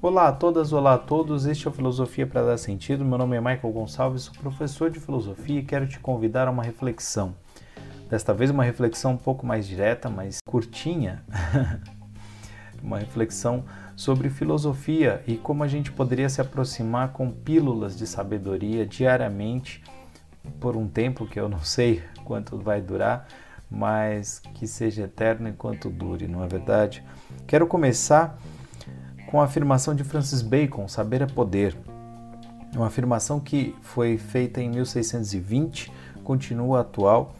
Olá a todas, olá a todos. Este é o Filosofia para Dar Sentido. Meu nome é Michael Gonçalves, sou professor de filosofia e quero te convidar a uma reflexão. Desta vez, uma reflexão um pouco mais direta, mais curtinha. uma reflexão sobre filosofia e como a gente poderia se aproximar com pílulas de sabedoria diariamente por um tempo que eu não sei quanto vai durar, mas que seja eterno enquanto dure, não é verdade? Quero começar com a afirmação de Francis Bacon: saber é poder. Uma afirmação que foi feita em 1620, continua atual,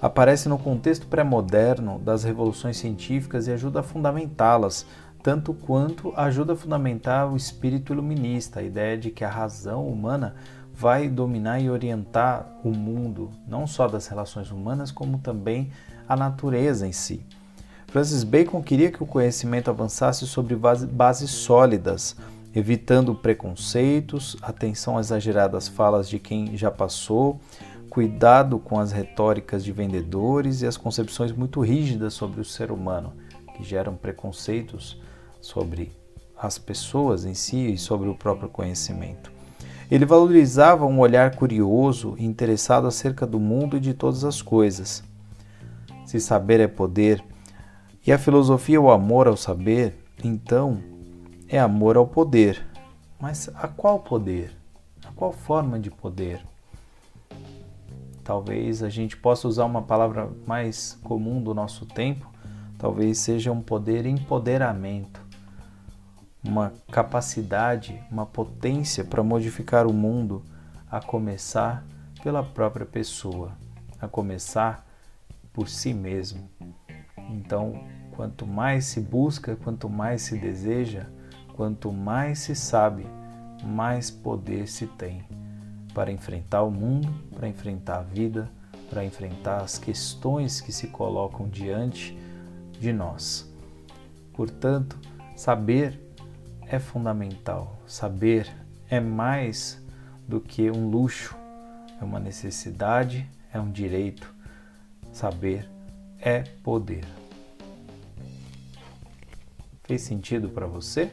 aparece no contexto pré-moderno das revoluções científicas e ajuda a fundamentá-las, tanto quanto ajuda a fundamentar o espírito iluminista, a ideia de que a razão humana vai dominar e orientar o mundo, não só das relações humanas, como também a natureza em si. Francis Bacon queria que o conhecimento avançasse sobre bases sólidas, evitando preconceitos, atenção às exageradas falas de quem já passou, cuidado com as retóricas de vendedores e as concepções muito rígidas sobre o ser humano, que geram preconceitos sobre as pessoas em si e sobre o próprio conhecimento. Ele valorizava um olhar curioso e interessado acerca do mundo e de todas as coisas. Se saber é poder, e a filosofia é o amor ao saber, então é amor ao poder. Mas a qual poder? A qual forma de poder? Talvez a gente possa usar uma palavra mais comum do nosso tempo, talvez seja um poder empoderamento, uma capacidade, uma potência para modificar o mundo, a começar pela própria pessoa, a começar por si mesmo. Então, quanto mais se busca, quanto mais se deseja, quanto mais se sabe, mais poder se tem para enfrentar o mundo, para enfrentar a vida, para enfrentar as questões que se colocam diante de nós. Portanto, saber é fundamental. Saber é mais do que um luxo, é uma necessidade, é um direito. Saber é poder. Fez sentido para você?